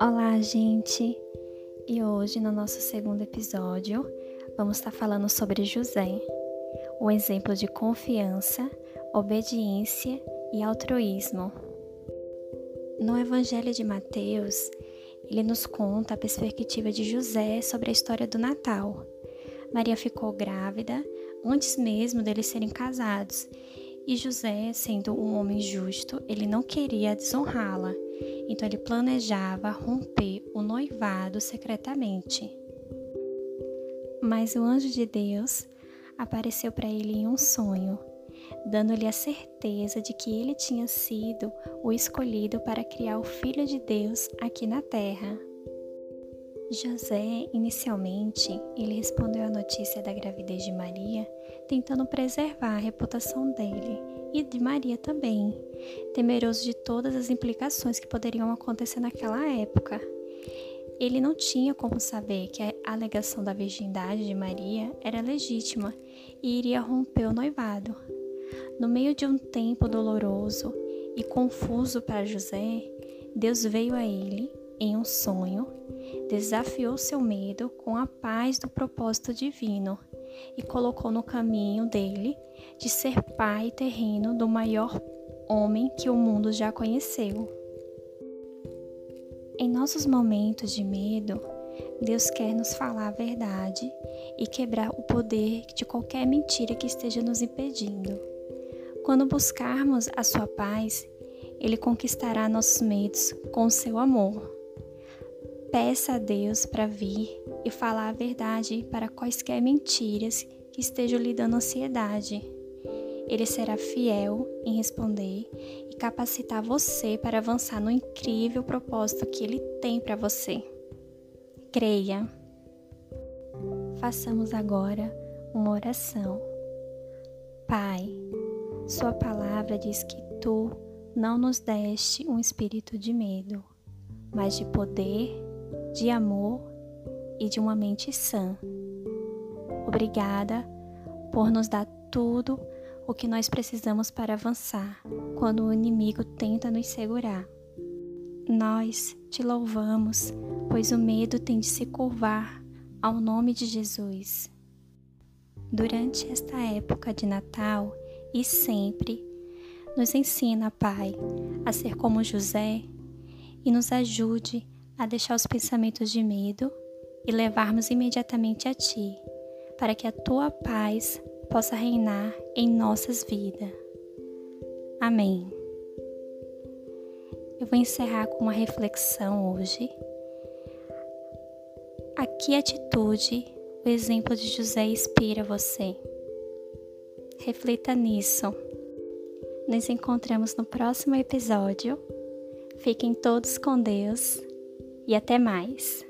Olá, gente! E hoje, no nosso segundo episódio, vamos estar falando sobre José, um exemplo de confiança, obediência e altruísmo. No Evangelho de Mateus, ele nos conta a perspectiva de José sobre a história do Natal. Maria ficou grávida antes mesmo deles serem casados, e José, sendo um homem justo, ele não queria desonrá-la então ele planejava romper o noivado secretamente. Mas o anjo de Deus apareceu para ele em um sonho, dando-lhe a certeza de que ele tinha sido o escolhido para criar o Filho de Deus aqui na terra. José, inicialmente, ele respondeu à notícia da gravidez de Maria, tentando preservar a reputação dele e de Maria também, temeroso de todas as implicações que poderiam acontecer naquela época. Ele não tinha como saber que a alegação da virgindade de Maria era legítima e iria romper o noivado. No meio de um tempo doloroso e confuso para José, Deus veio a ele em um sonho, desafiou seu medo com a paz do propósito divino e colocou no caminho dele de ser pai terreno do maior homem que o mundo já conheceu. Em nossos momentos de medo, Deus quer nos falar a verdade e quebrar o poder de qualquer mentira que esteja nos impedindo. Quando buscarmos a sua paz, Ele conquistará nossos medos com seu amor. Peça a Deus para vir e falar a verdade para quaisquer mentiras que estejam lhe dando ansiedade. Ele será fiel em responder e capacitar você para avançar no incrível propósito que ele tem para você. Creia. Façamos agora uma oração. Pai, Sua palavra diz que tu não nos deste um espírito de medo, mas de poder, de amor e de uma mente sã. Obrigada por nos dar tudo o que nós precisamos para avançar quando o inimigo tenta nos segurar. Nós te louvamos, pois o medo tem de se curvar ao nome de Jesus. Durante esta época de Natal e sempre, nos ensina, Pai, a ser como José e nos ajude a deixar os pensamentos de medo e levarmos imediatamente a Ti, para que a Tua paz possa reinar em nossas vidas. Amém. Eu vou encerrar com uma reflexão hoje. A que atitude o exemplo de José inspira você? Reflita nisso. Nos encontramos no próximo episódio. Fiquem todos com Deus e até mais.